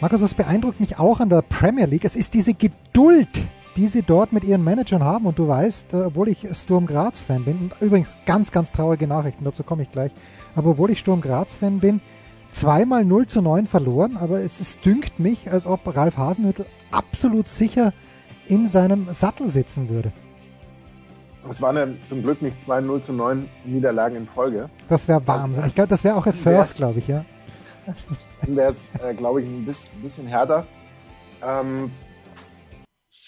Markus, was beeindruckt mich auch an der Premier League, es ist diese Geduld, die sie dort mit ihren Managern haben. Und du weißt, äh, obwohl ich Sturm Graz-Fan bin, und übrigens ganz, ganz traurige Nachrichten, dazu komme ich gleich, aber obwohl ich Sturm Graz-Fan bin, zweimal 0 zu 9 verloren, aber es, es dünkt mich, als ob Ralf Hasenhüttl absolut sicher in seinem Sattel sitzen würde. Es waren ja zum Glück nicht zwei 0 zu 9 Niederlagen in Folge. Das wäre Wahnsinn. Ich glaube, das wäre auch ein First, glaube ich, ja. Dann wäre es, äh, glaube ich, ein bisschen, härter. Ähm,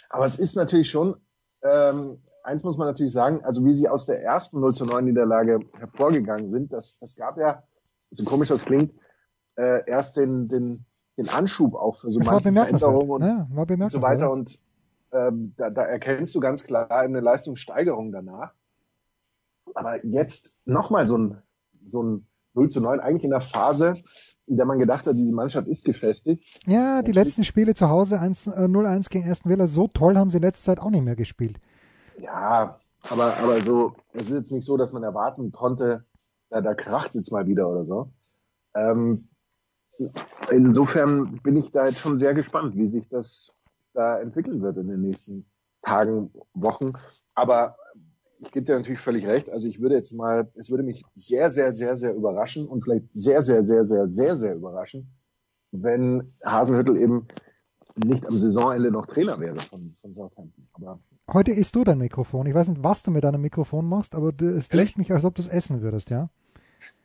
aber es ist natürlich schon, ähm, eins muss man natürlich sagen, also wie sie aus der ersten 0 zu 9 Niederlage hervorgegangen sind, das, das gab ja, so komisch das klingt, äh, erst den, den, den Anschub auch für so Das manche. Veränderungen und Ja, war so weiter. Und ähm, da, da erkennst du ganz klar eine Leistungssteigerung danach. Aber jetzt nochmal so ein, so ein 0 zu 9, eigentlich in der Phase, der man gedacht hat, diese Mannschaft ist gefestigt. Ja, die letzten Spiele zu Hause 1, äh, 0-1 gegen Aston Villa, so toll haben sie in letzter Zeit auch nicht mehr gespielt. Ja, aber, aber so, es ist jetzt nicht so, dass man erwarten konnte, da, da kracht jetzt mal wieder oder so. Ähm, insofern bin ich da jetzt schon sehr gespannt, wie sich das da entwickeln wird in den nächsten Tagen, Wochen. Aber ich gebe dir natürlich völlig recht. Also ich würde jetzt mal, es würde mich sehr, sehr, sehr, sehr überraschen und vielleicht sehr, sehr, sehr, sehr, sehr, sehr überraschen, wenn Hasenhüttel eben nicht am Saisonende noch Trainer wäre von, von Southampton. Aber Heute isst du dein Mikrofon. Ich weiß nicht, was du mit deinem Mikrofon machst, aber du, es klingt mich, als ob du es essen würdest, ja?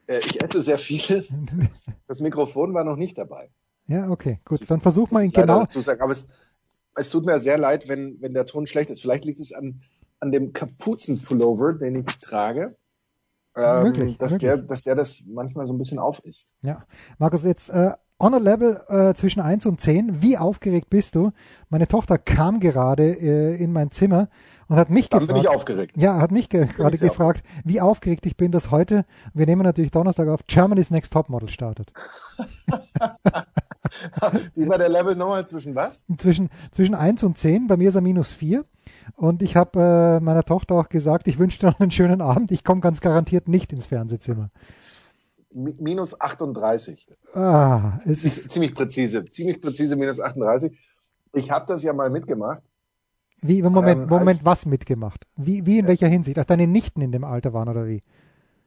Äh, ich esse sehr vieles. Das Mikrofon war noch nicht dabei. Ja, okay, gut. Dann versuch mal ihn genau. Dazu sagen. Aber es, es tut mir sehr leid, wenn, wenn der Ton schlecht ist. Vielleicht liegt es an, an dem Kapuzenpullover, den ich trage. Ähm, Möglich, dass, möglich. Der, dass der das manchmal so ein bisschen auf ist. Ja, Markus, jetzt äh, on a level äh, zwischen 1 und 10. Wie aufgeregt bist du? Meine Tochter kam gerade äh, in mein Zimmer und hat mich Dann gefragt. bin ich aufgeregt. Ja, hat mich ge gerade gefragt, wie aufgeregt ich bin, dass heute, wir nehmen natürlich Donnerstag auf, Germany's Next Topmodel startet. Wie war der Level nochmal zwischen was? Zwischen, zwischen 1 und 10, bei mir ist er minus 4. Und ich habe äh, meiner Tochter auch gesagt, ich wünsche dir noch einen schönen Abend, ich komme ganz garantiert nicht ins Fernsehzimmer. Mi- Minus 38. Ah, es ist, Ziemlich präzise. Ziemlich präzise minus 38. Ich habe das ja mal mitgemacht. wie, Moment, Ähm, Moment, als- was mitgemacht? Wie, wie in welcher Hinsicht? Dass deine Nichten in dem Alter waren oder wie?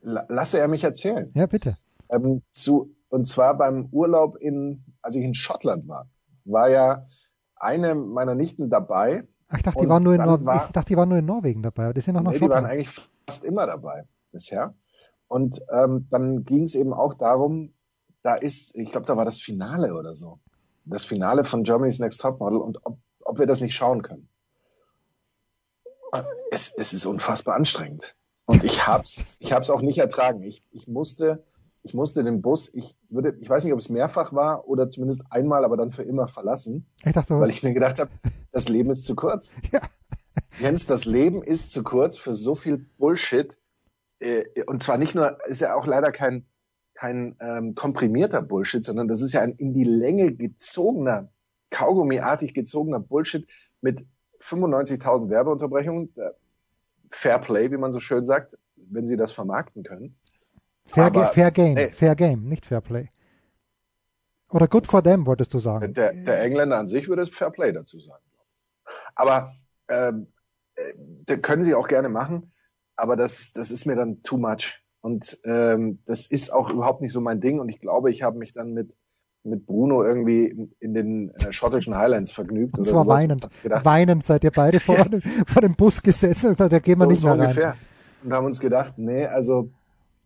La- Lasse er mich erzählen. Ja, bitte. ähm, zu, und zwar beim Urlaub in, als ich in Schottland war, war ja eine meiner Nichten dabei. Ach, ich dachte, die waren nur in Nor war- ich dachte, die waren nur in Norwegen dabei, die sind noch Nee, die waren Schottland. eigentlich fast immer dabei bisher. Und ähm, dann ging es eben auch darum, da ist, ich glaube, da war das Finale oder so. Das Finale von Germany's Next Topmodel und ob, ob wir das nicht schauen können. Es, es ist unfassbar anstrengend. Und ich hab's, ich hab's auch nicht ertragen. Ich, ich musste, ich musste den Bus, ich würde, ich weiß nicht, ob es mehrfach war oder zumindest einmal, aber dann für immer verlassen, Ich dachte, weil ich mir gedacht habe, das Leben ist zu kurz. Ja. Jens, das Leben ist zu kurz für so viel Bullshit. Äh, Und zwar nicht nur, ist ja auch leider kein, kein ähm, komprimierter Bullshit, sondern das ist ja ein in die Länge gezogener, kaugummiartig gezogener Bullshit mit 95.000 Werbeunterbrechungen. Äh, Fair Play, wie man so schön sagt, wenn sie das vermarkten können. Fair, aber- Fair Game, nee. Fair Game, nicht Fair Play. Oder Good for them, wolltest du sagen. Der, der Engländer an sich würde es Fair Play dazu sagen. Aber ähm, äh, das können sie auch gerne machen, aber das, das ist mir dann too much. Und ähm, das ist auch überhaupt nicht so mein Ding. Und ich glaube, ich habe mich dann mit, mit Bruno irgendwie in, in den äh, schottischen Highlands vergnügt. Und oder zwar weinend. Weinend seid ihr beide vor, dem, vor dem Bus gesessen da gehen wir so, nicht so mehr rein. ungefähr. Und haben uns gedacht, nee, also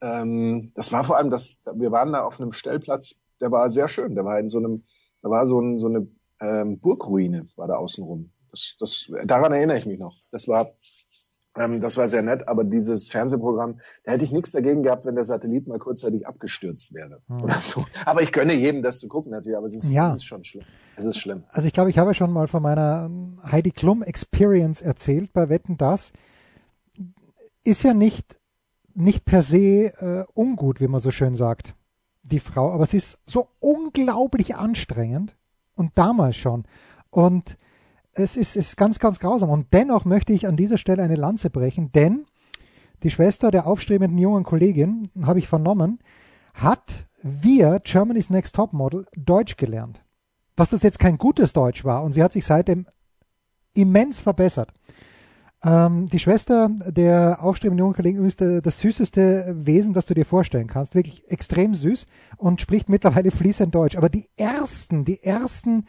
ähm, das war vor allem, das, wir waren da auf einem Stellplatz, der war sehr schön. Der war in so einem, da war so, ein, so eine ähm, Burgruine, war da außenrum. Das, das, daran erinnere ich mich noch. Das war Ähm, das war sehr nett, aber dieses Fernsehprogramm, da hätte ich nichts dagegen gehabt, wenn der Satellit mal kurzzeitig abgestürzt wäre mhm. oder so. Aber ich gönne jedem, das zu gucken natürlich, aber es ist, ja. es ist schon schlimm. Es ist schlimm. Also ich glaube, ich habe schon mal von meiner Heidi Klum Experience erzählt bei Wetten das. Ist ja nicht, nicht per se äh, ungut, wie man so schön sagt, die Frau, aber sie ist so unglaublich anstrengend und damals schon. Und es ist, ist ganz, ganz grausam. Und dennoch möchte ich an dieser Stelle eine Lanze brechen, denn die Schwester der aufstrebenden jungen Kollegin, habe ich vernommen, hat wir Germany's Next Top Model Deutsch gelernt. Dass das jetzt kein gutes Deutsch war und sie hat sich seitdem immens verbessert. Ähm, die Schwester der aufstrebenden jungen Kollegin ist das süßeste Wesen, das du dir vorstellen kannst. Wirklich extrem süß und spricht mittlerweile fließend Deutsch. Aber die ersten, die ersten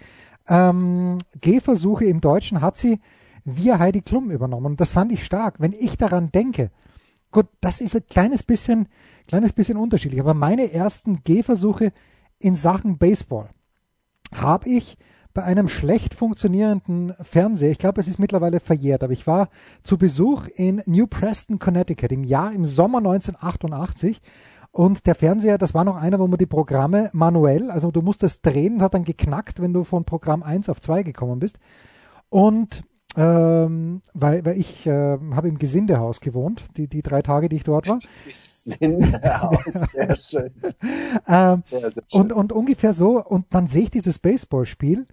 ähm, Gehversuche im Deutschen hat sie via Heidi Klum übernommen. Und das fand ich stark. Wenn ich daran denke, gut, das ist ein kleines bisschen, kleines bisschen unterschiedlich, aber meine ersten Gehversuche in Sachen Baseball habe ich bei einem schlecht funktionierenden Fernseher, ich glaube, es ist mittlerweile verjährt, aber ich war zu Besuch in New Preston, Connecticut im Jahr, im Sommer 1988 und der Fernseher, das war noch einer, wo man die Programme manuell, also du musstest drehen, hat dann geknackt, wenn du von Programm 1 auf 2 gekommen bist. Und ähm, weil, weil ich äh, habe im Gesindehaus gewohnt, die, die drei Tage, die ich dort war. Gesindehaus, sehr schön. ähm, sehr, sehr schön. Und, und ungefähr so, und dann sehe ich dieses Baseballspiel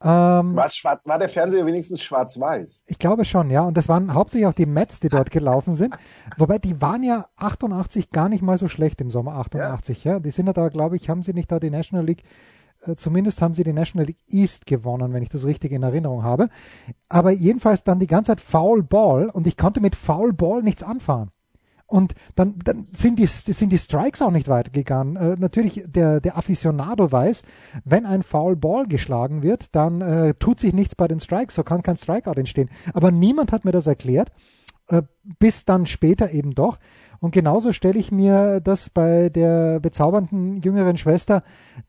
ähm, war, schwarz, war der Fernseher wenigstens schwarz-weiß? Ich glaube schon, ja. Und das waren hauptsächlich auch die Mets, die dort gelaufen sind. Wobei die waren ja 88 gar nicht mal so schlecht im Sommer 88. Ja, ja. Die sind ja da, glaube ich, haben sie nicht da die National League, äh, zumindest haben sie die National League East gewonnen, wenn ich das richtig in Erinnerung habe. Aber jedenfalls dann die ganze Zeit Foul Ball und ich konnte mit Foul Ball nichts anfahren. Und dann, dann sind, die, sind die Strikes auch nicht weitergegangen. Äh, natürlich, der, der Aficionado weiß, wenn ein Foul Ball geschlagen wird, dann äh, tut sich nichts bei den Strikes, so kann kein Strikeout entstehen. Aber niemand hat mir das erklärt, äh, bis dann später eben doch. Und genauso stelle ich mir das bei der bezaubernden jüngeren Schwester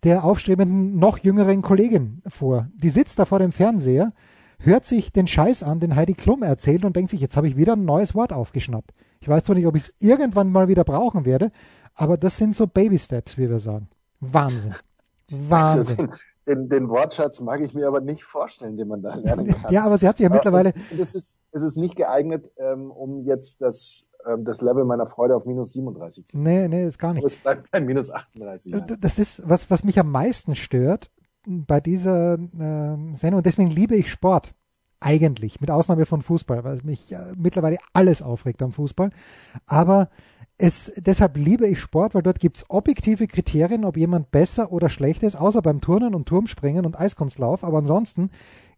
der aufstrebenden, noch jüngeren Kollegin vor. Die sitzt da vor dem Fernseher, hört sich den Scheiß an, den Heidi Klum erzählt und denkt sich, jetzt habe ich wieder ein neues Wort aufgeschnappt. Ich weiß zwar nicht, ob ich es irgendwann mal wieder brauchen werde, aber das sind so Baby Steps, wie wir sagen. Wahnsinn. Wahnsinn. Also den, den, den, Wortschatz mag ich mir aber nicht vorstellen, den man da lernen kann. Ja, aber sie hat sich ja mittlerweile. Es ist, es ist nicht geeignet, ähm, um jetzt das, ähm, das Level meiner Freude auf minus 37 zu Nee, nee, ist gar nicht. Aber es bleibt bei minus 38. Nein. Das ist, was, was mich am meisten stört bei dieser äh, Sendung, deswegen liebe ich Sport eigentlich, mit Ausnahme von Fußball, weil mich äh, mittlerweile alles aufregt am Fußball. Aber es, deshalb liebe ich Sport, weil dort gibt es objektive Kriterien, ob jemand besser oder schlecht ist, außer beim Turnen und Turmspringen und Eiskunstlauf. Aber ansonsten,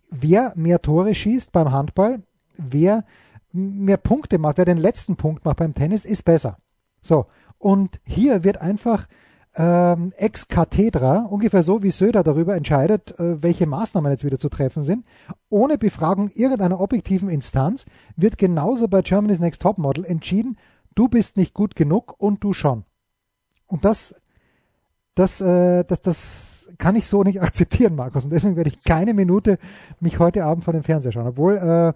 wer mehr Tore schießt beim Handball, wer mehr Punkte macht, wer den letzten Punkt macht beim Tennis, ist besser. So. Und hier wird einfach ähm, ex cathedra, ungefähr so wie Söder darüber entscheidet, äh, welche Maßnahmen jetzt wieder zu treffen sind, ohne Befragung irgendeiner objektiven Instanz, wird genauso bei Germany's Next Top Model entschieden, du bist nicht gut genug und du schon. Und das, das, äh, das, das kann ich so nicht akzeptieren, Markus. Und deswegen werde ich keine Minute mich heute Abend vor dem Fernseher schauen. Obwohl, äh,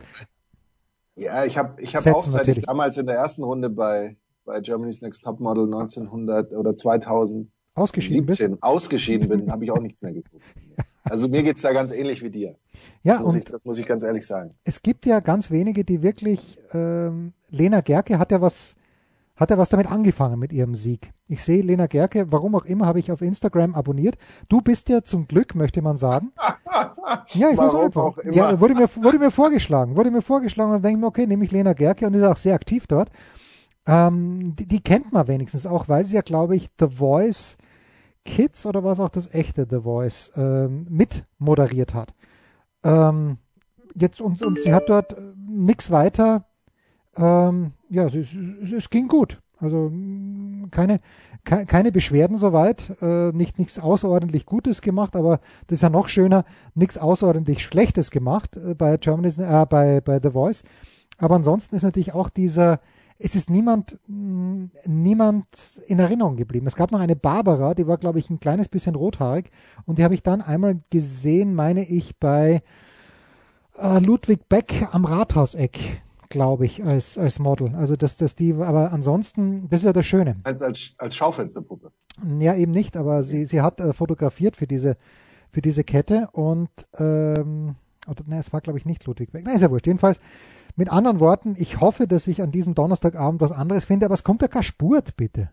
ja, ich habe ich hab auch, seit natürlich. ich damals in der ersten Runde bei bei Germany's Next Topmodel 1900 oder 2017 ausgeschieden, ausgeschieden bin, habe ich auch nichts mehr geguckt. Also mir geht's da ganz ähnlich wie dir. Ja, das muss, und ich, das muss ich ganz ehrlich sagen. Es gibt ja ganz wenige, die wirklich, ähm, Lena Gerke hat ja was, hat ja was damit angefangen mit ihrem Sieg. Ich sehe Lena Gerke, warum auch immer, habe ich auf Instagram abonniert. Du bist ja zum Glück, möchte man sagen. ja, ich warum weiß auch nicht. Ja, wurde mir, wurde mir vorgeschlagen, wurde mir vorgeschlagen und dann denke ich mir, okay, nehme ich Lena Gerke und ist auch sehr aktiv dort. Ähm, die, die, kennt man wenigstens auch, weil sie ja, glaube ich, The Voice Kids oder was auch das echte The Voice ähm, mit moderiert hat. Ähm, jetzt und, und sie hat dort äh, nichts weiter. Ähm, ja, es, es, es, ging gut. Also keine, ke keine Beschwerden soweit, äh, nicht nichts außerordentlich Gutes gemacht, aber das ist ja noch schöner, nichts außerordentlich Schlechtes gemacht äh, bei Germany's, äh, bei, bei The Voice. Aber ansonsten ist natürlich auch dieser, es ist niemand, mm, niemand in Erinnerung geblieben. Es gab noch eine Barbara, die war, glaube ich, ein kleines bisschen rothaarig und die habe ich dann einmal gesehen, meine ich, bei äh, Ludwig Beck am Rathauseck. glaube ich, als, als Model. Also dass, dass die, aber ansonsten, das ist ja das Schöne. Als, als, als Schaufensterpuppe. Ja, eben nicht, aber sie, sie hat äh, fotografiert für diese, für diese Kette und ähm, oder, ne, es war glaube ich nicht Ludwig Beck. Nein, ist ja wurscht. Jedenfalls, mit anderen Worten, ich hoffe, dass ich an diesem Donnerstagabend was anderes finde, aber es kommt ja kein Spurt, bitte.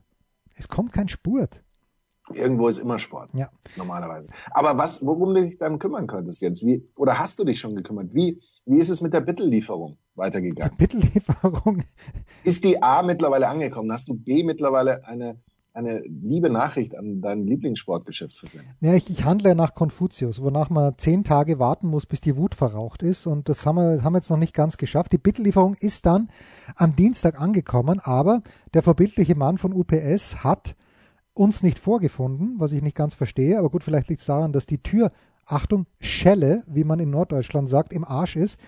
Es kommt kein Spurt. Irgendwo ist immer Sport. Ja. Normalerweise. Aber was, worum du dich dann kümmern könntest jetzt? Wie, oder hast du dich schon gekümmert? Wie, wie ist es mit der Bittellieferung weitergegangen? Die Bittellieferung? Ist die A mittlerweile angekommen? Hast du B mittlerweile eine, eine liebe Nachricht an dein Lieblingssportgeschäft versendet? Ja, ich, ich handle nach Konfuzius, wonach man zehn Tage warten muss, bis die Wut verraucht ist. Und das haben wir, haben wir jetzt noch nicht ganz geschafft. Die Bittellieferung ist dann am Dienstag angekommen, aber der verbildliche Mann von UPS hat uns nicht vorgefunden, was ich nicht ganz verstehe, aber gut, vielleicht liegt es daran, dass die Tür, Achtung, Schelle, wie man in Norddeutschland sagt, im Arsch ist.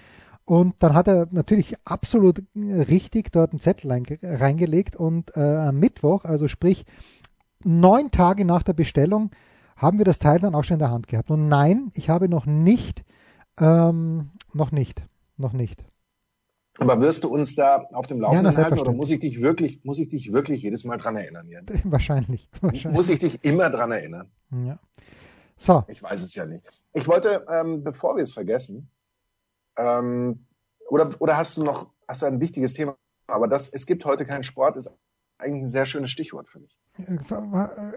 Und dann hat er natürlich absolut richtig dort einen Zettel reingelegt und äh, am Mittwoch, also sprich neun Tage nach der Bestellung, haben wir das Teil dann auch schon in der Hand gehabt. Und nein, ich habe noch nicht, ähm, noch nicht, noch nicht. Aber wirst du uns da auf dem Laufenden ja, halten oder muss ich dich wirklich, muss ich dich wirklich jedes Mal dran erinnern? Jan? Wahrscheinlich, wahrscheinlich. Muss ich dich immer dran erinnern? Ja. So. Ich weiß es ja nicht. Ich wollte, ähm, bevor wir es vergessen, ähm, oder, oder hast du noch, hast du ein wichtiges Thema? Aber das, es gibt heute keinen Sport, ist eigentlich ein sehr schönes Stichwort für mich.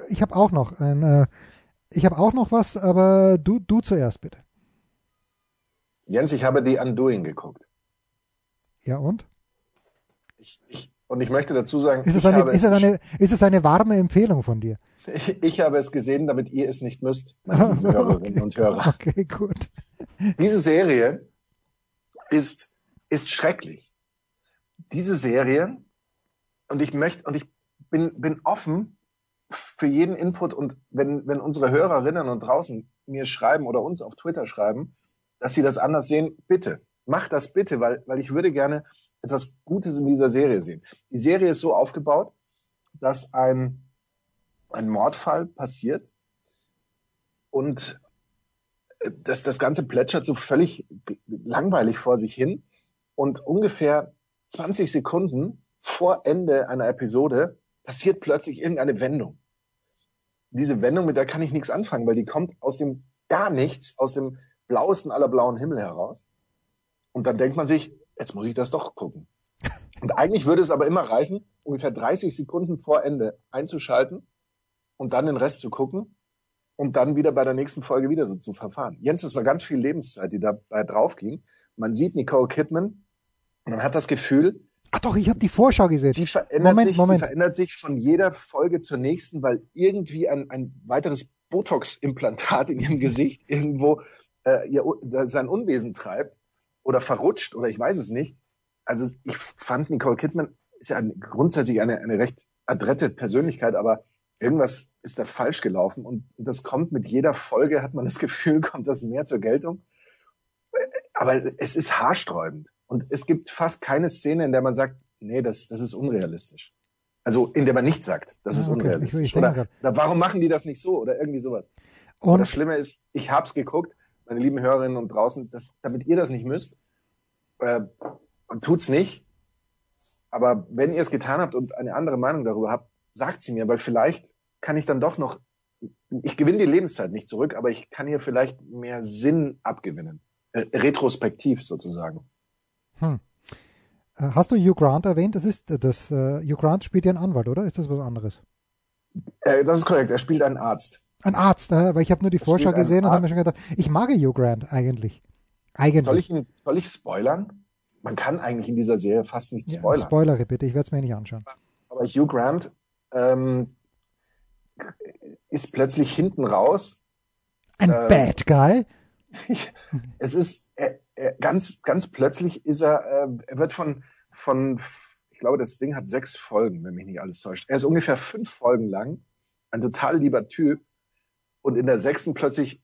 Ich habe auch noch ein, äh, ich habe auch noch was, aber du, du zuerst bitte. Jens, ich habe die Undoing geguckt. Ja, und? Ich, ich, und ich möchte dazu sagen, ist es, eine, ist, es eine, ist es eine warme Empfehlung von dir? Ich, ich habe es gesehen, damit ihr es nicht müsst, meine so, Hörerinnen okay. und Hörer. Okay, gut. Diese Serie ist, ist schrecklich. Diese Serie, und ich möchte, und ich bin, bin offen für jeden Input und wenn, wenn unsere Hörerinnen und draußen mir schreiben oder uns auf Twitter schreiben, dass sie das anders sehen, bitte mach das bitte, weil, weil ich würde gerne etwas Gutes in dieser Serie sehen. Die Serie ist so aufgebaut, dass ein, ein Mordfall passiert und das, das Ganze plätschert so völlig langweilig vor sich hin und ungefähr 20 Sekunden vor Ende einer Episode passiert plötzlich irgendeine Wendung. Diese Wendung, mit der kann ich nichts anfangen, weil die kommt aus dem gar nichts, aus dem blauesten aller blauen Himmel heraus. Und dann denkt man sich, jetzt muss ich das doch gucken. Und eigentlich würde es aber immer reichen, ungefähr 30 Sekunden vor Ende einzuschalten und dann den Rest zu gucken und dann wieder bei der nächsten Folge wieder so zu verfahren. Jens, das war ganz viel Lebenszeit, die dabei draufging. Man sieht Nicole Kidman und man hat das Gefühl, Ach doch, ich habe die Vorschau gesehen. Sie verändert, Moment, sich, Moment. sie verändert sich von jeder Folge zur nächsten, weil irgendwie ein, ein weiteres Botox-Implantat in ihrem Gesicht irgendwo äh, ihr, sein Unwesen treibt oder verrutscht oder ich weiß es nicht. Also ich fand Nicole Kidman ist ja grundsätzlich eine, eine recht adrette Persönlichkeit, aber irgendwas ist da falsch gelaufen und das kommt mit jeder Folge, hat man das Gefühl, kommt das mehr zur Geltung. Aber es ist haarsträubend und es gibt fast keine Szene, in der man sagt, nee, das, das ist unrealistisch. Also in der man nicht sagt, das ist ah, okay. unrealistisch. Ich, ich oder, oder, warum machen die das nicht so oder irgendwie sowas. Und, und das Schlimme ist, ich hab's geguckt meine lieben Hörerinnen und draußen, dass, damit ihr das nicht müsst, äh, tut's nicht. Aber wenn ihr es getan habt und eine andere Meinung darüber habt, sagt sie mir, weil vielleicht kann ich dann doch noch, ich gewinne die Lebenszeit nicht zurück, aber ich kann hier vielleicht mehr Sinn abgewinnen. Äh, retrospektiv sozusagen. Hm. Äh, hast du Hugh Grant erwähnt? Das ist das. Uh, Hugh Grant spielt ja einen Anwalt, oder? Ist das was anderes? Äh, das ist korrekt. Er spielt einen Arzt. Ein Arzt, äh, weil ich habe nur die Vorschau gesehen und habe mir schon gedacht, ich mag Hugh Grant eigentlich. Eigentlich. Soll ich, soll ich spoilern? Man kann eigentlich in dieser Serie fast nicht spoilern. Ja, spoilere bitte, ich werde es mir nicht anschauen. Aber Hugh Grant ähm, ist plötzlich hinten raus. Ein äh, Bad Guy? es ist er, er, ganz, ganz plötzlich ist er, äh, er wird von, von, ich glaube, das Ding hat sechs Folgen, wenn mich nicht alles täuscht. Er ist ungefähr fünf Folgen lang, ein total lieber Typ und in der sechsten plötzlich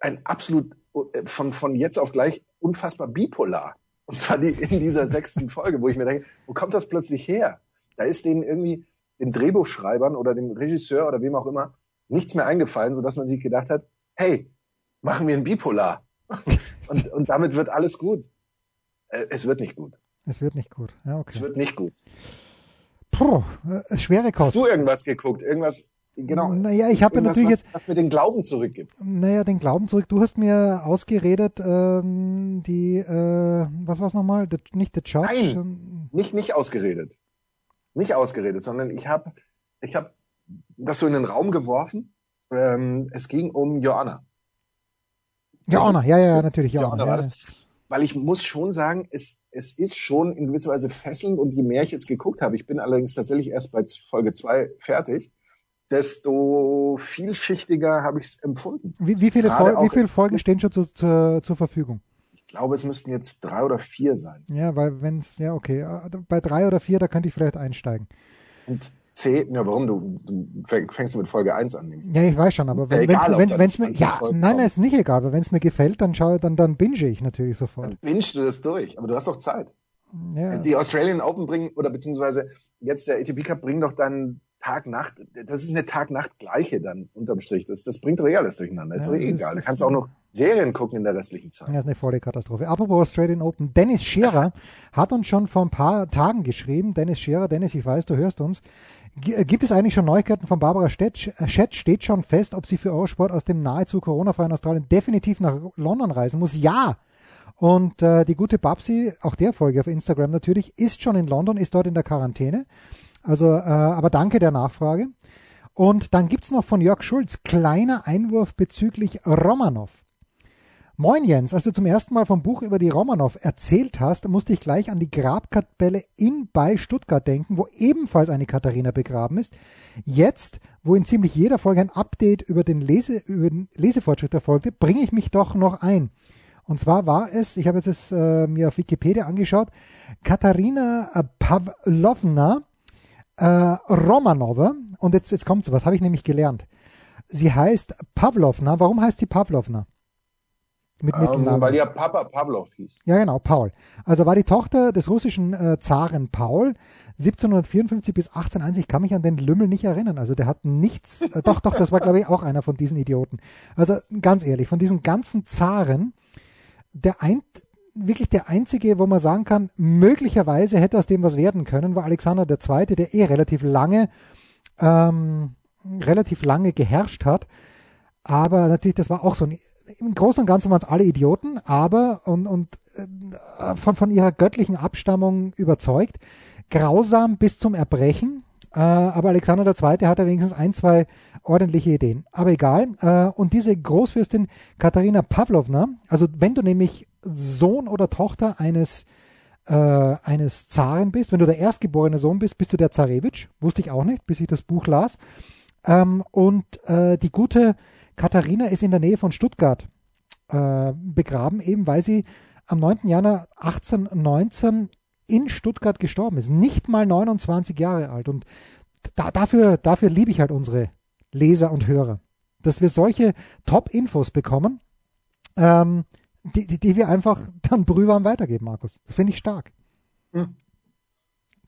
ein absolut äh, von, von jetzt auf gleich unfassbar bipolar. Und zwar die, in dieser sechsten Folge, wo ich mir denke, wo kommt das plötzlich her? Da ist denen irgendwie den Drehbuchschreibern oder dem Regisseur oder wem auch immer nichts mehr eingefallen, sodass man sich gedacht hat, hey, machen wir ein Bipolar. und, und damit wird alles gut. Äh, es wird nicht gut. Es wird nicht gut. Ja, okay. Es wird nicht gut. Puh, äh, schwere Kost. Hast du irgendwas geguckt? Irgendwas, genau. Naja, ich habe natürlich jetzt, was mir den Glauben zurückgibt. naja, den Glauben zurück. Du hast mir ausgeredet, ähm, die, äh, was war's nochmal? The, nicht The Judge. Nein. Nicht, nicht ausgeredet. Nicht ausgeredet, sondern ich habe ich hab das so in den Raum geworfen. Ähm, es ging um Joanna. Joanna, ja, ja, ja, natürlich, Joanna Joanna. war Ja, das. Weil ich muss schon sagen, es, es ist schon in gewisser Weise fesselnd und je mehr ich jetzt geguckt habe, ich bin allerdings tatsächlich erst bei Folge zwei fertig, desto vielschichtiger habe ich es empfunden. Wie, wie, viele Fol wie viele Folgen stehen schon zu, zur, zur Verfügung? Ich glaube, es müssten jetzt drei oder vier sein. Ja, weil wenn es, ja, okay, äh, bei drei oder vier, da könnte ich vielleicht einsteigen. Und zehn, ja, warum? Du, du fäng- fängst mit Folge eins an. Ja, ich weiß schon, aber wenn ob wenn's, wenn's mir, 20 ja, Folgen nein, nein, ist nicht egal, aber wenn es mir gefällt, dann schaue, dann, dann binge ich natürlich sofort. Dann bingst du das durch, aber du hast doch Zeit. Ja, Die Australian Open bringen, oder beziehungsweise jetzt der ATP Cup bringt doch dann Tag-Nacht, das ist eine Tag-Nacht-Gleiche dann unterm Strich. Das, das bringt doch eh alles durcheinander. Ist Ja, doch eh das egal. Da ist- kannst du auch noch Serien gucken in der restlichen Zeit. Ja, ist eine volle Katastrophe. Apropos Australian Open, Dennis Scherer hat uns schon vor ein paar Tagen geschrieben. Dennis Scherer, Dennis, ich weiß, du hörst uns. Äh, gibt es eigentlich schon Neuigkeiten von Barbara Stett? Äh, Schett steht schon fest, ob sie für Eurosport aus dem nahezu Corona-freien Australien definitiv nach London reisen muss? Ja! Und äh, die gute Babsi, auch der Folge auf Instagram natürlich, ist schon in London, ist dort in der Quarantäne. Also, äh, aber danke der Nachfrage. Und dann gibt's noch von Jörg Schulz kleiner Einwurf bezüglich Romanov. Moin Jens, als du zum ersten Mal vom Buch über die Romanov erzählt hast, musste ich gleich an die Grabkapelle in bei Stuttgart denken, wo ebenfalls eine Katharina begraben ist. Jetzt, wo in ziemlich jeder Folge ein Update über den, Lese, über den Lesefortschritt erfolgte, bringe ich mich doch noch ein. Und zwar war es, ich habe jetzt das, äh, mir auf Wikipedia angeschaut, Katharina Pavlovna äh, Romanova. Und jetzt, jetzt kommt's, was habe ich nämlich gelernt? Sie heißt Pavlovna. Warum heißt sie Pavlovna? Mit Ähm, Mittelnamen. weil ja Papa Pavlov hieß. Ja, genau, Paul. Also war die Tochter des russischen äh, Zaren Paul 1754 bis 1801. Ich kann mich an den Lümmel nicht erinnern. Also der hat nichts. Äh, doch, doch, das war glaube ich auch einer von diesen Idioten. Also ganz ehrlich, von diesen ganzen Zaren, der ein, wirklich der einzige, wo man sagen kann, möglicherweise hätte aus dem was werden können, war Alexander II., der eh relativ lange, ähm, relativ lange geherrscht hat. Aber natürlich, das war auch so ein, im Großen und Ganzen waren es alle Idioten, aber und, und äh, von, von ihrer göttlichen Abstammung überzeugt. Grausam bis zum Erbrechen. Äh, aber Alexander II. hatte wenigstens ein, zwei ordentliche Ideen. Aber egal. Äh, und diese Großfürstin Katharina Pavlovna, also wenn du nämlich Sohn oder Tochter eines äh, eines Zaren bist, wenn du der erstgeborene Sohn bist, bist du der Zarewitsch. Wusste ich auch nicht, bis ich das Buch las. Ähm, und äh, die gute Katharina ist in der Nähe von Stuttgart äh, begraben, eben weil sie am 9. Januar 1819 in Stuttgart gestorben ist. Nicht mal 29 Jahre alt. Und da, dafür, dafür liebe ich halt unsere Leser und Hörer. Dass wir solche Top-Infos bekommen, ähm, die, die, die wir einfach dann brühwarm weitergeben, Markus. Das finde ich stark. Hm.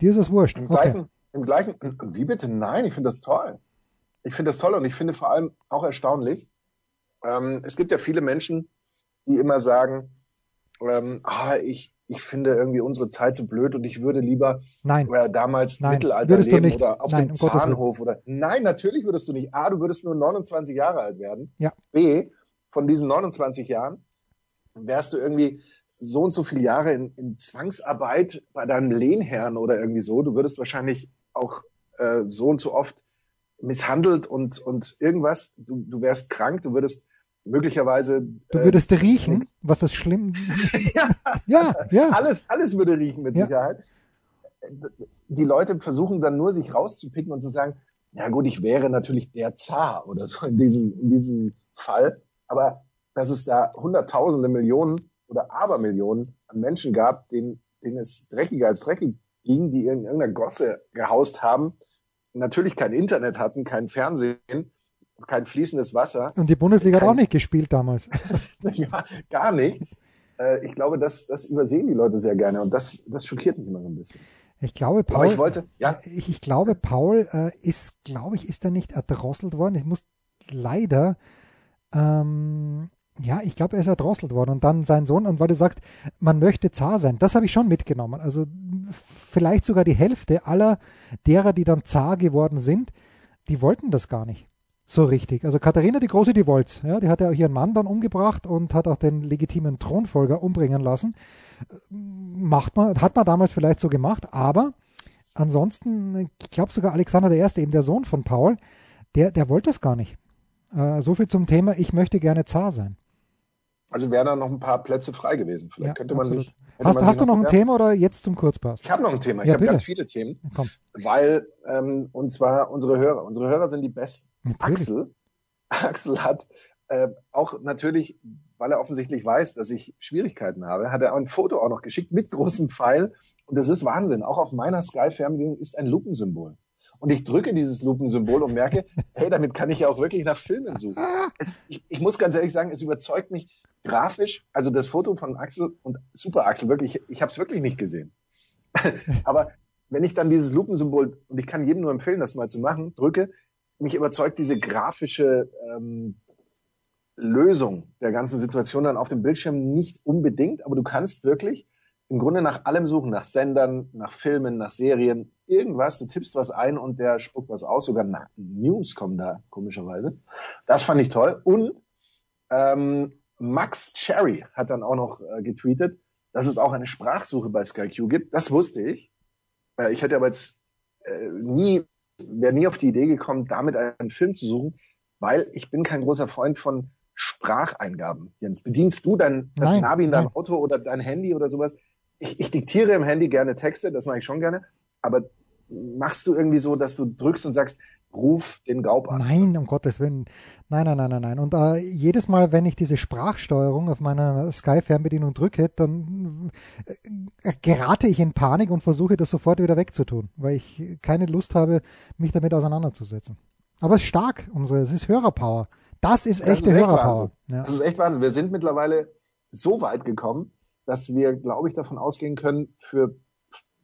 Dir ist es wurscht. Im Okay. gleichen, im gleichen, wie bitte? Nein, ich finde das toll. Ich finde das toll und ich finde vor allem auch erstaunlich. Ähm, es gibt ja viele Menschen, die immer sagen, ähm, ah, ich, ich finde irgendwie unsere Zeit so blöd und ich würde lieber Nein. äh, damals Nein, Mittelalter leben nicht. oder auf Nein, dem. Zahnhof oder. Nein, natürlich würdest du nicht. A, du würdest nur 29 Jahre alt werden. Ja. B, von diesen 29 Jahren wärst du irgendwie so und so viele Jahre in, in Zwangsarbeit bei deinem Lehnherrn oder irgendwie so. Du würdest wahrscheinlich auch äh, so und so oft misshandelt und, und irgendwas. Du, du wärst krank, du würdest möglicherweise. Du äh, würdest riechen, was das schlimm. ja, ja, ja. alles, alles würde riechen mit Ja. Sicherheit. Die Leute versuchen dann nur, sich rauszupicken und zu sagen, ja gut, ich wäre natürlich der Zar oder so in diesem, in diesem Fall. Aber dass es da Hunderttausende, Millionen oder Abermillionen an Menschen gab, denen, denen es dreckiger als dreckig ging, die in irgendeiner Gosse gehaust haben, natürlich kein Internet hatten, kein Fernsehen, kein fließendes Wasser, Und die Bundesliga hat Kein- auch nicht gespielt damals. ja, gar nichts. Äh, Ich glaube, das, das übersehen die Leute sehr gerne und das, das schockiert mich immer so ein bisschen. Ich glaube, Paul. Ich wollte, ja, Ich, ich glaube, Paul äh, ist, glaube ich, ist er nicht erdrosselt worden. Ich muss leider, ähm, Ja, ich glaube, er ist erdrosselt worden und dann sein Sohn. Und weil du sagst, man möchte Zar sein, das habe ich schon mitgenommen. Also vielleicht sogar die Hälfte aller derer, die dann Zar geworden sind, die wollten das gar nicht so richtig. Also Katharina die Große, die wollte ja, die hat ja auch ihren Mann dann umgebracht und hat auch den legitimen Thronfolger umbringen lassen. Macht man, hat man damals vielleicht so gemacht, aber ansonsten, ich glaube sogar Alexander I., eben der Sohn von Paul, der, der wollte das gar nicht. Äh, so viel zum Thema, ich möchte gerne Zar sein. Also wären da noch ein paar Plätze frei gewesen. Vielleicht ja, könnte man absolut. sich. Hast, man hast du noch ein Thema oder jetzt zum Kurzpass? Ich habe noch ein Thema. Ich ja, habe ganz viele Themen. Komm. Weil, ähm, und zwar unsere Hörer. Unsere Hörer sind die besten. Natürlich. Axel, Axel hat äh, auch natürlich, weil er offensichtlich weiß, dass ich Schwierigkeiten habe, hat er ein Foto auch noch geschickt mit großem Pfeil. Und das ist Wahnsinn. Auch auf meiner Sky-Fernbedienung ist ein Lupensymbol. Und ich drücke dieses Lupensymbol und merke, hey, damit kann ich ja auch wirklich nach Filmen suchen. Es, ich, ich, muss ganz ehrlich sagen, es überzeugt mich grafisch. Also das Foto von Axel und Super Axel, wirklich, ich, ich habe es wirklich nicht gesehen. Aber wenn ich dann dieses Lupensymbol, und ich kann jedem nur empfehlen, das mal zu machen, drücke, mich überzeugt diese grafische ähm, Lösung der ganzen Situation dann auf dem Bildschirm nicht unbedingt, aber du kannst wirklich im Grunde nach allem suchen, nach Sendern, nach Filmen, nach Serien, irgendwas, du tippst was ein und der spuckt was aus, sogar News kommen da komischerweise. Das fand ich toll. Und ähm, Max Cherry hat dann auch noch äh, getweetet, dass es auch eine Sprachsuche bei SkyQ gibt. Das wusste ich. Äh, ich hätte aber jetzt äh, nie, wäre nie auf die Idee gekommen, damit einen Film zu suchen, weil ich bin kein großer Freund von Spracheingaben. Jens, bedienst du dein das nein, Navi in deinem nein. Auto oder dein Handy oder sowas? Ich, ich diktiere im Handy gerne Texte, das mache ich schon gerne, aber machst du irgendwie so, dass du drückst und sagst, ruf den Gaub an. Nein, um Gottes Willen. Nein, nein, nein, nein, nein. Und äh, jedes Mal, wenn ich diese Sprachsteuerung auf meiner Sky-Fernbedienung drücke, dann äh, gerate ich in Panik und versuche das sofort wieder wegzutun, weil ich keine Lust habe, mich damit auseinanderzusetzen. Aber es ist stark, unsere, es ist Hörerpower. Das ist echte das ist Hörerpower. Ja. Das ist echt Wahnsinn. Wir sind mittlerweile so weit gekommen, dass wir, glaube ich, davon ausgehen können, für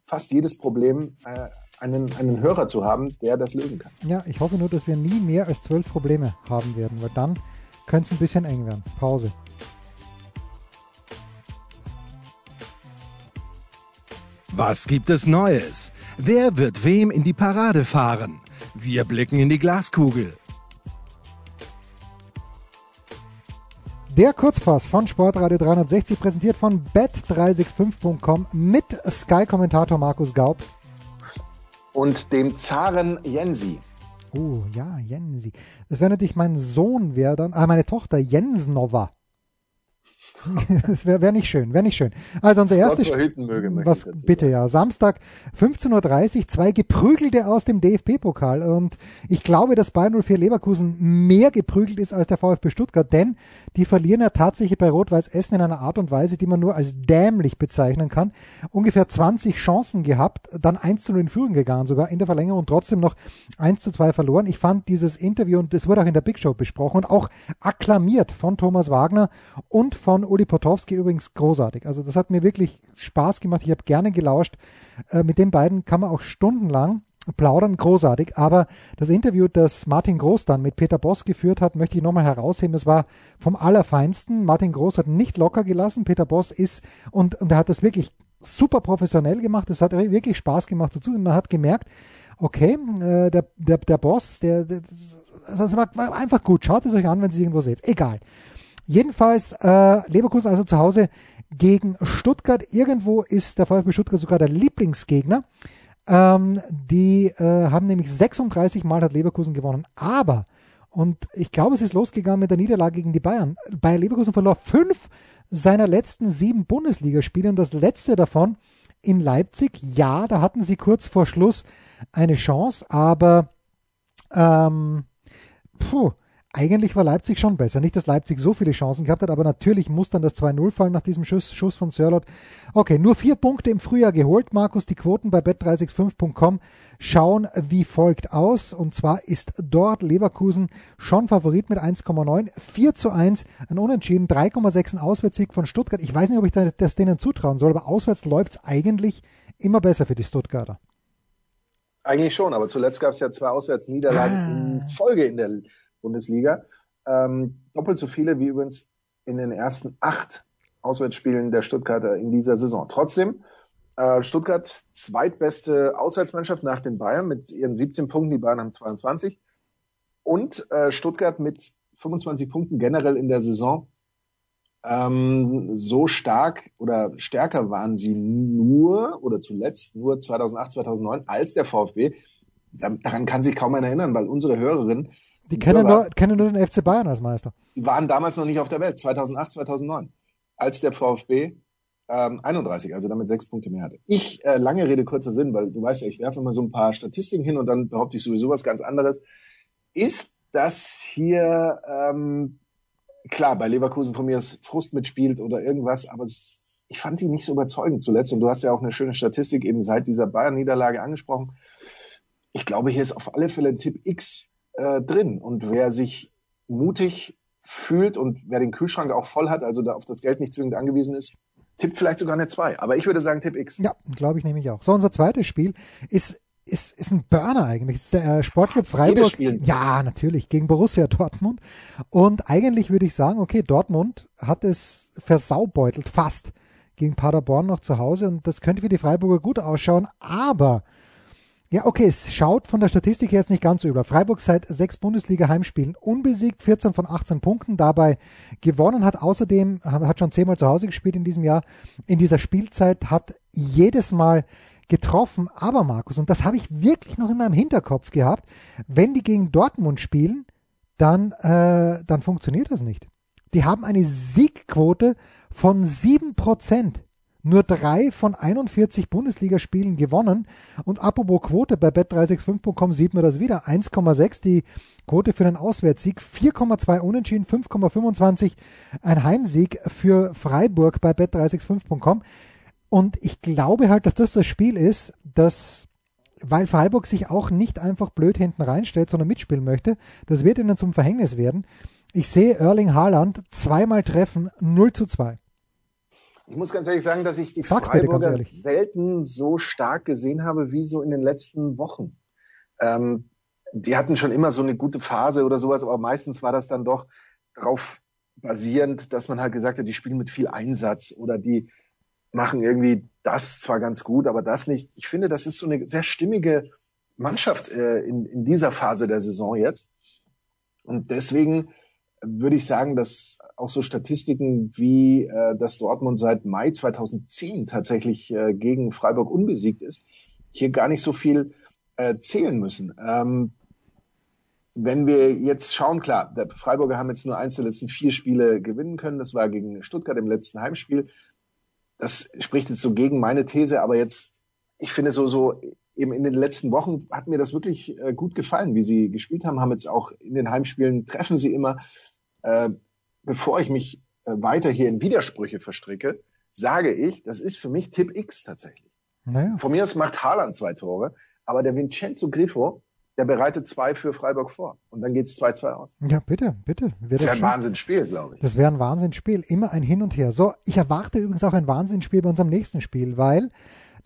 fast jedes Problem äh, einen, einen Hörer zu haben, der das lösen kann. Ja, ich hoffe nur, dass wir nie mehr als zwölf Probleme haben werden, weil dann könnte es ein bisschen eng werden. Pause. Was gibt es Neues? Wer wird wem in die Parade fahren? Wir blicken in die Glaskugel. Der Kurzpass von Sportradio 360 präsentiert von bet365.com mit Sky-Kommentator Markus Gaub und dem Zaren Jensi. Oh ja, Jensi. Das wäre natürlich mein Sohn, wäre dann, ah, meine Tochter Jensnova. das wäre wär nicht schön, wäre nicht schön. Also unser erstes Spiel. Was bitte ja. Samstag 15.30 Uhr, zwei geprügelte aus dem DFB-Pokal. Und ich glaube, dass Bayern 04 Leverkusen mehr geprügelt ist als der VfB Stuttgart, denn die verlieren ja tatsächlich bei Rot-Weiß Essen in einer Art und Weise, die man nur als dämlich bezeichnen kann. Ungefähr 20 Chancen gehabt, dann 1 zu 0 in Führung gegangen, sogar in der Verlängerung trotzdem noch 1 zu 2 verloren. Ich fand dieses Interview, und das wurde auch in der Big Show besprochen und auch akklamiert von Thomas Wagner und von Uli Potowski übrigens großartig. Also das hat mir wirklich Spaß gemacht. Ich habe gerne gelauscht. Äh, mit den beiden kann man auch stundenlang plaudern, großartig. Aber das Interview, das Martin Groß dann mit Peter Boss geführt hat, möchte ich nochmal herausheben. Es war vom Allerfeinsten. Martin Groß hat nicht locker gelassen. Peter Boss ist, und, und er hat das wirklich super professionell gemacht. Es hat wirklich Spaß gemacht dazu. Man hat gemerkt, okay, äh, der, der, der Boss, der, der also war einfach gut. Schaut es euch an, wenn ihr es irgendwo seht. Egal. Jedenfalls äh, Leverkusen also zu Hause gegen Stuttgart. Irgendwo ist der VfB Stuttgart sogar der Lieblingsgegner. Ähm, die äh, haben nämlich 36 Mal hat Leverkusen gewonnen. Aber, und ich glaube, es ist losgegangen mit der Niederlage gegen die Bayern. Bayer Leverkusen verlor fünf seiner letzten sieben Bundesligaspiele und das letzte davon in Leipzig. Ja, da hatten sie kurz vor Schluss eine Chance, aber ähm, puh, eigentlich war Leipzig schon besser. Nicht, dass Leipzig so viele Chancen gehabt hat, aber natürlich muss dann das 2-0 fallen nach diesem Schuss, Schuss von Sörlot. Okay, nur vier Punkte im Frühjahr geholt. Markus, die Quoten bei bet365.com schauen wie folgt aus. Und zwar ist dort Leverkusen schon Favorit mit 1,9. 4 zu 1, ein Unentschieden, 3,6 ein Auswärtssieg von Stuttgart. Ich weiß nicht, ob ich das denen zutrauen soll, aber auswärts läuft es eigentlich immer besser für die Stuttgarter. Eigentlich schon, aber zuletzt gab es ja zwei Auswärtsniederlagen ah. in Folge in der Bundesliga. Ähm, doppelt so viele wie übrigens in den ersten acht Auswärtsspielen der Stuttgarter in dieser Saison. Trotzdem, äh, Stuttgart zweitbeste Auswärtsmannschaft nach den Bayern mit ihren 17 Punkten, die Bayern haben 22. Und äh, Stuttgart mit 25 Punkten generell in der Saison. Ähm, so stark oder stärker waren sie nur oder zuletzt nur 2008, 2009 als der VfB. Daran kann sich kaum einer erinnern, weil unsere Hörerin die kennen nur, kennen nur den FC Bayern als Meister. Die waren damals noch nicht auf der Welt, 2008, 2009, als der VfB ähm, 31, also damit sechs Punkte mehr hatte. Ich, äh, lange Rede, kurzer Sinn, weil du weißt ja, ich werfe immer so ein paar Statistiken hin und dann behaupte ich sowieso was ganz anderes. Ist das hier, ähm, klar, bei Leverkusen von mir ist Frust mitspielt oder irgendwas, aber es, ich fand die nicht so überzeugend zuletzt und du hast ja auch eine schöne Statistik eben seit dieser Bayern-Niederlage angesprochen. Ich glaube, hier ist auf alle Fälle ein Tipp X äh, drin. Und wer sich mutig fühlt und wer den Kühlschrank auch voll hat, also da auf das Geld nicht zwingend angewiesen ist, tippt vielleicht sogar eine 2. Aber ich würde sagen Tipp X. Ja, glaube ich nämlich auch. So, unser zweites Spiel ist ist, ist ein Burner eigentlich. ist der äh, Sportclub Freiburg. Ja, natürlich, gegen Borussia Dortmund. Und eigentlich würde ich sagen, okay, Dortmund hat es versaubeutelt, fast, gegen Paderborn noch zu Hause. Und das könnte für die Freiburger gut ausschauen. Aber ja, okay, es schaut von der Statistik her jetzt nicht ganz so über. Freiburg seit sechs Bundesliga-Heimspielen unbesiegt, 14 von 18 Punkten dabei gewonnen, hat außerdem, hat schon zehnmal zu Hause gespielt in diesem Jahr. In dieser Spielzeit hat jedes Mal getroffen. Aber Markus, und das habe ich wirklich noch immer im Hinterkopf gehabt, wenn die gegen Dortmund spielen, dann, äh, dann funktioniert das nicht. Die haben eine Siegquote von sieben Prozent nur drei von 41 Bundesligaspielen gewonnen. Und apropos Quote, bei bet365.com sieht man das wieder. 1,6 die Quote für den Auswärtssieg, 4,2 Unentschieden, 5,25 ein Heimsieg für Freiburg bei bet365.com. Und ich glaube halt, dass das das Spiel ist, dass weil Freiburg sich auch nicht einfach blöd hinten reinstellt, sondern mitspielen möchte. Das wird ihnen zum Verhängnis werden. Ich sehe Erling Haaland zweimal treffen, 0 zu 2. Ich muss ganz ehrlich sagen, dass ich die Sag's Freiburger selten so stark gesehen habe wie so in den letzten Wochen. Ähm, die hatten schon immer so eine gute Phase oder sowas, aber meistens war das dann doch darauf basierend, dass man halt gesagt hat, die spielen mit viel Einsatz oder die machen irgendwie das zwar ganz gut, aber das nicht. Ich finde, das ist so eine sehr stimmige Mannschaft äh, in, in dieser Phase der Saison jetzt. Und deswegen würde ich sagen, dass auch so Statistiken wie, äh, dass Dortmund seit Mai 2010 tatsächlich äh, gegen Freiburg unbesiegt ist, hier gar nicht so viel äh, zählen müssen. Ähm, wenn wir jetzt schauen, klar, der Freiburger haben jetzt nur eins der letzten vier Spiele gewinnen können. Das war gegen Stuttgart im letzten Heimspiel. Das spricht jetzt so gegen meine These, aber jetzt, ich finde so, so eben in den letzten Wochen hat mir das wirklich äh, gut gefallen, wie sie gespielt haben, haben jetzt auch in den Heimspielen treffen sie immer äh, bevor ich mich äh, weiter hier in Widersprüche verstricke, sage ich, das ist für mich Tipp X tatsächlich. Naja. Von mir aus macht Haaland zwei Tore, aber der Vincenzo Griffo, der bereitet zwei für Freiburg vor. Und dann geht's 2-2 aus. Ja, bitte, bitte. das wäre ein Wahnsinnsspiel, glaube ich. Das wäre ein Wahnsinnsspiel. Immer ein Hin und Her. So, ich erwarte übrigens auch ein Wahnsinnsspiel bei unserem nächsten Spiel, weil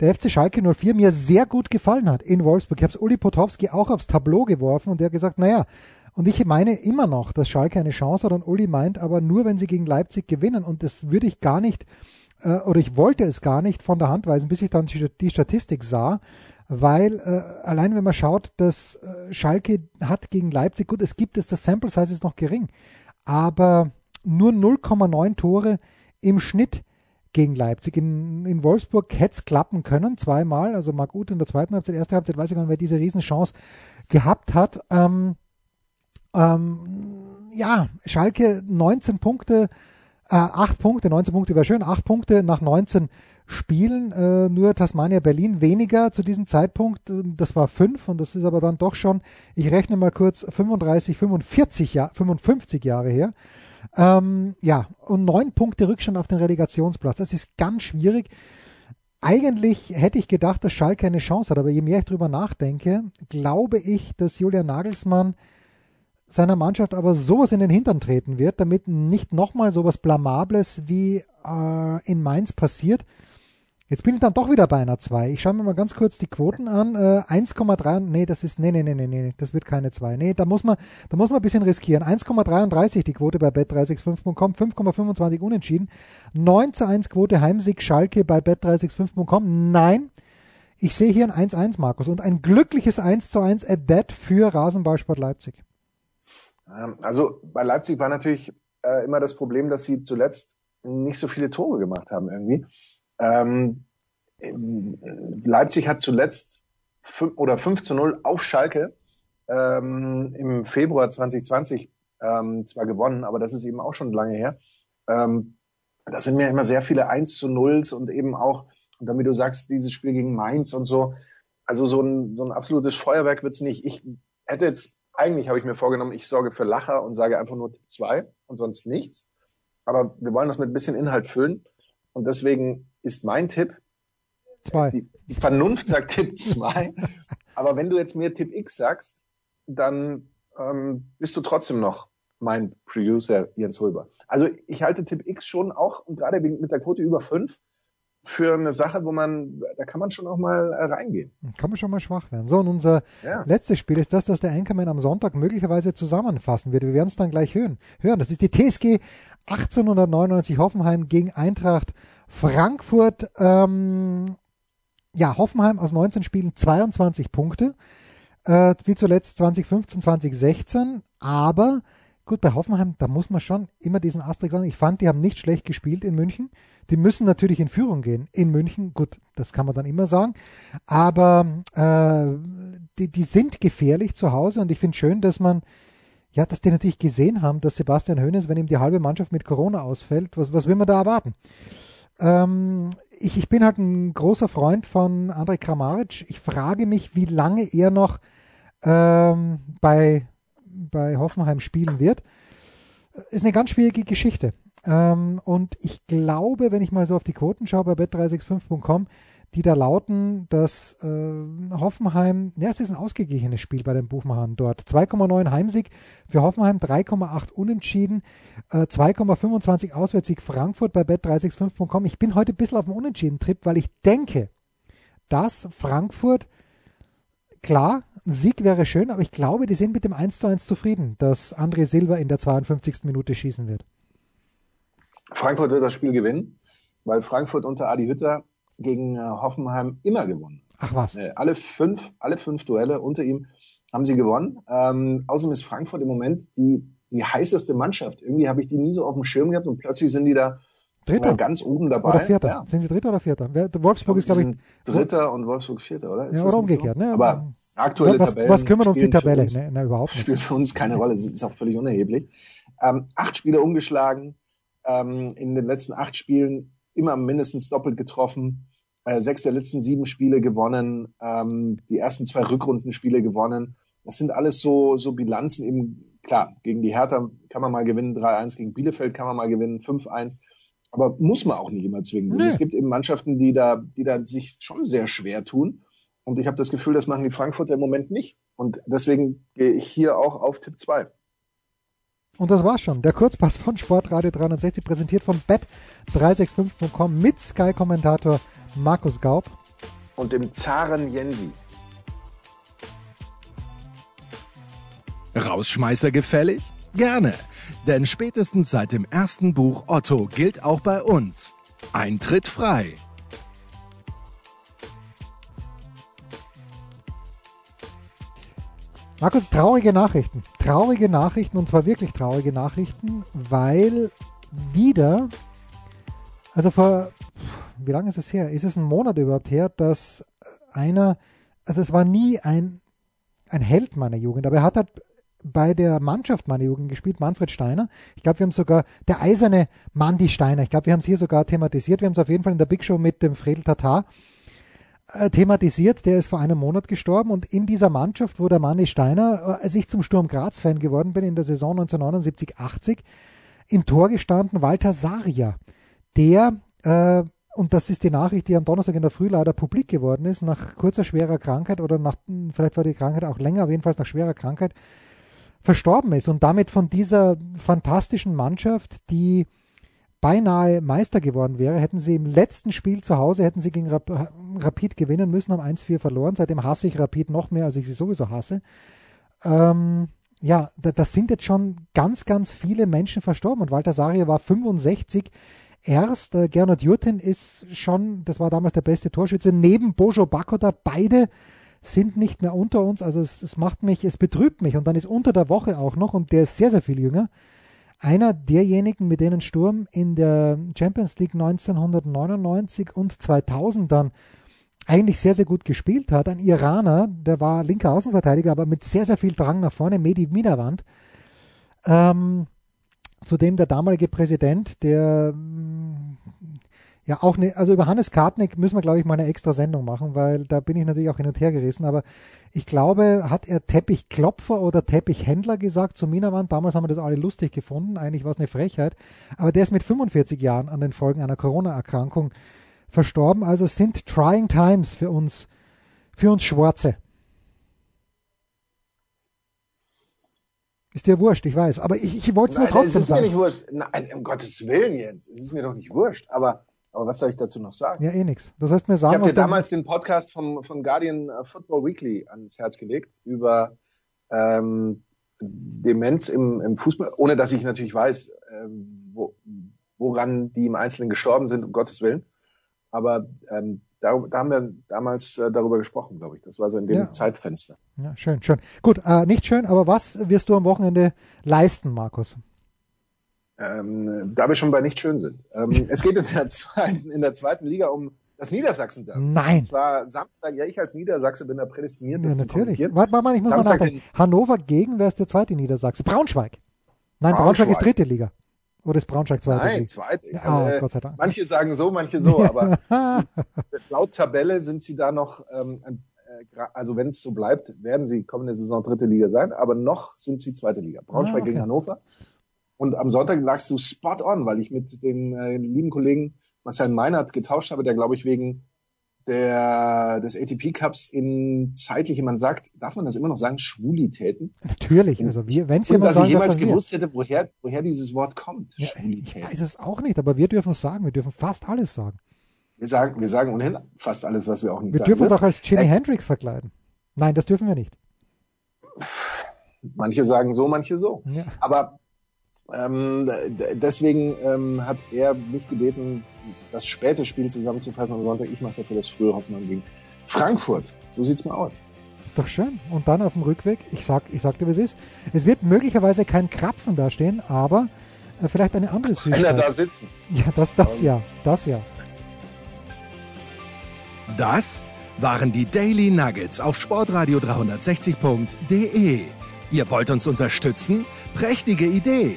der FC Schalke 04 mir sehr gut gefallen hat in Wolfsburg. Ich habe es Uli Potowski auch aufs Tableau geworfen und der hat gesagt, naja, und ich meine immer noch, dass Schalke eine Chance hat und Uli meint aber nur, wenn sie gegen Leipzig gewinnen. Und das würde ich gar nicht, äh, oder ich wollte es gar nicht von der Hand weisen, bis ich dann die Statistik sah. Weil äh, allein wenn man schaut, dass äh, Schalke hat gegen Leipzig, gut, es gibt es, das Sample Size ist noch gering, aber nur 0,9 Tore im Schnitt gegen Leipzig. In, in Wolfsburg hätte es klappen können, zweimal. Also Marc Uth in der zweiten Halbzeit, erste Halbzeit, weiß ich gar nicht, wer diese Riesenchance gehabt hat. Ähm, ähm, ja, Schalke 19 Punkte, äh, 8 Punkte, 19 Punkte wäre schön, 8 Punkte nach 19 Spielen, äh, nur Tasmania Berlin weniger zu diesem Zeitpunkt, ähm, das war 5 und das ist aber dann doch schon, ich rechne mal kurz, 35, 45 Jahre, 55 Jahre her. Ähm, ja, und 9 Punkte Rückstand auf den Relegationsplatz, das ist ganz schwierig. Eigentlich hätte ich gedacht, dass Schalke eine Chance hat, aber je mehr ich drüber nachdenke, glaube ich, dass Julian Nagelsmann seiner Mannschaft aber sowas in den Hintern treten wird, damit nicht nochmal sowas Blamables wie äh, in Mainz passiert. Jetzt bin ich dann doch wieder bei einer 2. Ich schaue mir mal ganz kurz die Quoten an. Äh, 1,3, nee, das ist, nee, nee, nee, nee, nee, das wird keine 2. Nee, da muss man, da muss man ein bisschen riskieren. 1,33 die Quote bei bet365.com, 5,25 unentschieden. 9 zu 1 Quote Heimsieg Schalke bei bet365.com. Nein, ich sehe hier ein 1-1, Markus, und ein glückliches 1 zu 1 at that für Rasenballsport Leipzig. Ähm, also bei Leipzig war natürlich äh, immer das Problem, dass sie zuletzt nicht so viele Tore gemacht haben irgendwie. Ähm, Leipzig hat zuletzt fünf, oder 5 zu 0 auf Schalke ähm, im Februar 2020 ähm, zwar gewonnen, aber das ist eben auch schon lange her. Ähm, das sind mir immer sehr viele 1 zu 0s und eben auch, und damit du sagst, dieses Spiel gegen Mainz und so, also so ein, so ein absolutes Feuerwerk wird's nicht. Ich hätte jetzt, eigentlich habe ich mir vorgenommen, ich sorge für Lacher und sage einfach nur Tipp 2 und sonst nichts. Aber wir wollen das mit ein bisschen Inhalt füllen. Und deswegen ist mein Tipp, Zwei. Die, die Vernunft sagt Tipp 2. aber wenn du jetzt mir Tipp X sagst, dann ähm, bist du trotzdem noch mein Producer Jens Hulber. Also ich halte Tipp X schon auch, und gerade mit der Quote über 5, für eine Sache, wo man, da kann man schon auch mal äh, reingehen. Kann man schon mal schwach werden. So, und unser ja. letztes Spiel ist das, das der Anchorman am Sonntag möglicherweise zusammenfassen wird. Wir werden es dann gleich hören. hören. Das ist die TSG 1899 Hoffenheim gegen Eintracht Frankfurt. Ähm, ja, Hoffenheim aus 19 Spielen 22 Punkte, äh, wie zuletzt 2015, 2016. Aber gut, bei Hoffenheim, da muss man schon immer diesen Asterix sagen. Ich fand, die haben nicht schlecht gespielt in München. Die müssen natürlich in Führung gehen in München. Gut, das kann man dann immer sagen. Aber äh, die, die sind gefährlich zu Hause und ich finde schön, dass man ja, dass die natürlich gesehen haben, dass Sebastian Hoeneß, wenn ihm die halbe Mannschaft mit Corona ausfällt, was, was will man da erwarten? Ähm, ich, ich bin halt ein großer Freund von Andrej Kramaric. Ich frage mich, wie lange er noch ähm, bei, bei Hoffenheim spielen wird. Ist eine ganz schwierige Geschichte. Ähm, und ich glaube, wenn ich mal so auf die Quoten schaue bei bet365.com, die da lauten, dass äh, Hoffenheim, ja, es ist ein ausgeglichenes Spiel bei den Buchmachern dort. 2,9 Heimsieg für Hoffenheim, 3,8 Unentschieden, äh, 2,25 Auswärtssieg Frankfurt bei bet365.com. Ich bin heute ein bisschen auf dem Unentschieden-Trip, weil ich denke, dass Frankfurt, klar, ein Sieg wäre schön, aber ich glaube, die sind mit dem 1 zu 1 zufrieden, dass André Silva in der 52. Minute schießen wird. Frankfurt wird das Spiel gewinnen, weil Frankfurt unter Adi Hütter gegen äh, Hoffenheim immer gewonnen. Ach was. Äh, alle fünf, alle fünf Duelle unter ihm haben sie gewonnen. Ähm, außerdem ist Frankfurt im Moment die, die heißeste Mannschaft. Irgendwie habe ich die nie so auf dem Schirm gehabt und plötzlich sind die da Dritter. Ganz oben dabei. Oder Vierter. Ja. Sind sie Dritter oder Vierter? Wolfsburg ist, glaube ich. Dritter und Wolfsburg Vierter, oder? Ist ja, oder umgekehrt, so? ne? Aber aktuelle was, Tabellen. Was kümmert uns die Tabelle? Uns, ne, ne, überhaupt nicht. Spielt für uns keine Rolle. Es ist auch völlig unerheblich. Ähm, acht Spiele umgeschlagen. Ähm, in den letzten acht Spielen immer mindestens doppelt getroffen äh, sechs der letzten sieben Spiele gewonnen, ähm, die ersten zwei Rückrundenspiele gewonnen. Das sind alles so, so Bilanzen eben, klar, gegen die Hertha kann man mal gewinnen, 3-1, gegen Bielefeld kann man mal gewinnen, 5-1. Aber muss man auch nicht immer zwingen. Nee. Es gibt eben Mannschaften, die da, die da sich schon sehr schwer tun. Und ich habe das Gefühl, das machen die Frankfurter im Moment nicht. Und deswegen gehe ich hier auch auf Tipp 2. Und das war's schon. Der Kurzpass von Sportradio 360, präsentiert von bet365.com mit Sky-Kommentator Markus Gaub und dem Zaren Jensi. Rausschmeißer gefällig? Gerne, denn spätestens seit dem ersten Buch Otto gilt auch bei uns. Eintritt frei. Markus, traurige Nachrichten. Traurige Nachrichten und zwar wirklich traurige Nachrichten, weil wieder, also vor wie lange ist es her? Ist es ein Monat überhaupt her, dass einer, also es war nie ein, ein Held meiner Jugend, aber er hat halt bei der Mannschaft meiner Jugend gespielt, Manfred Steiner. Ich glaube, wir haben sogar der eiserne Mandy Steiner. Ich glaube, wir haben es hier sogar thematisiert. Wir haben es auf jeden Fall in der Big Show mit dem Fredel Tatar äh, thematisiert. Der ist vor einem Monat gestorben und in dieser Mannschaft, wo der Mandy Steiner, als ich zum Sturm Graz Fan geworden bin in der Saison 1979-80, im Tor gestanden Walter Saria, der äh, und das ist die Nachricht, die am Donnerstag in der Früh leider publik geworden ist, nach kurzer schwerer Krankheit oder nach, vielleicht war die Krankheit auch länger, aber jedenfalls nach schwerer Krankheit, verstorben ist und damit von dieser fantastischen Mannschaft, die beinahe Meister geworden wäre, hätten sie im letzten Spiel zu Hause, hätten sie gegen Rap Rapid gewinnen müssen, haben 1-4 verloren. Seitdem hasse ich Rapid noch mehr, als ich sie sowieso hasse. Ähm, ja, da, das sind jetzt schon ganz, ganz viele Menschen verstorben. Und Walter Saria war 65 erst. Äh, Gernot Jurtin ist schon, das war damals der beste Torschütze, neben Bojo Bakoda. Beide sind nicht mehr unter uns. Also es, es macht mich, es betrübt mich. Und dann ist unter der Woche auch noch, und der ist sehr, sehr viel jünger, einer derjenigen, mit denen Sturm in der Champions League 1999 und 2000 dann eigentlich sehr, sehr gut gespielt hat. Ein Iraner, der war linker Außenverteidiger, aber mit sehr, sehr viel Drang nach vorne, Medi Minawand. Ähm, zudem der damalige Präsident, der ja, auch ne, also über Hannes Kartnick müssen wir, glaube ich, mal eine extra Sendung machen, weil da bin ich natürlich auch hin und her gerissen. Aber ich glaube, hat er Teppichklopfer oder Teppichhändler gesagt zu Minawand? Damals haben wir das alle lustig gefunden. Eigentlich war es eine Frechheit. Aber der ist mit 45 Jahren an den Folgen einer Corona-Erkrankung verstorben. Also es sind trying times für uns, für uns Schwarze. Ist dir wurscht, ich weiß. Aber ich, ich wollte es nur trotzdem sagen. Es ist mir nicht wurscht. Nein, um Gottes Willen, Jens. Es ist mir doch nicht wurscht. Aber aber was soll ich dazu noch sagen? Ja, eh nichts. Du sollst mir sagen, ich habe dir damals den Podcast vom, von Guardian äh, Football Weekly ans Herz gelegt über ähm, Demenz im, im Fußball, ohne dass ich natürlich weiß, ähm, wo, woran die im Einzelnen gestorben sind, um Gottes Willen. Aber ähm, da, da haben wir damals äh, darüber gesprochen, glaube ich. Das war so in dem ja. Zeitfenster. Ja, schön, schön. Gut, äh, nicht schön, aber was wirst du am Wochenende leisten, Markus? Ähm, da wir schon bei nicht schön sind. Ähm, es geht in der, zweiten, in der zweiten Liga um das Niedersachsen Derby. Nein. Und zwar Samstag, ja, ich als Niedersachse bin da prädestiniert, das ja, natürlich. Warte mal, ich muss Samstag mal nachdenken. Hannover gegen, wer ist der zweite Niedersachse? Braunschweig. Nein, Braunschweig, Braunschweig ist dritte Liga. Oder ist Braunschweig zweite Nein, zweite. Ja, oh, äh, Gott sei Dank. Manche sagen so, manche so, aber laut Tabelle sind sie da noch, ähm, äh, also wenn es so bleibt, werden sie kommende Saison dritte Liga sein, aber noch sind sie zweite Liga. Braunschweig ah, okay. gegen Hannover. Und am Sonntag lagst du spot on, weil ich mit dem äh, lieben Kollegen Marcel Meinert getauscht habe, der glaube ich wegen der, des ATP Cups in zeitliche, man sagt, darf man das immer noch sagen, Schwulitäten? Natürlich, also wir, wenn es jemand dass sagen, ich jemals gewusst hätte, woher, woher dieses Wort kommt, ja, Ich weiß es auch nicht, aber wir dürfen es sagen, wir dürfen fast alles sagen. Wir sagen, wir sagen ohnehin fast alles, was wir auch nicht wir sagen. Wir dürfen uns auch als Jimi Hendrix verkleiden. Nein, das dürfen wir nicht. Manche sagen so, manche so. Ja. Aber ähm, deswegen ähm, hat er mich gebeten, das späte Spiel zusammenzufassen am Sonntag. Ich mache dafür das frühe Hoffmann gegen Frankfurt. So sieht's mal aus. Ist doch schön. Und dann auf dem Rückweg, ich sag, ich sag dir, wie es ist. Es wird möglicherweise kein Krapfen da stehen, aber äh, vielleicht eine andere Süßigkeit. Einer da sitzen. Ja, das, das ja, das ja. Das waren die Daily Nuggets auf Sportradio 360.de. Ihr wollt uns unterstützen? Prächtige Idee!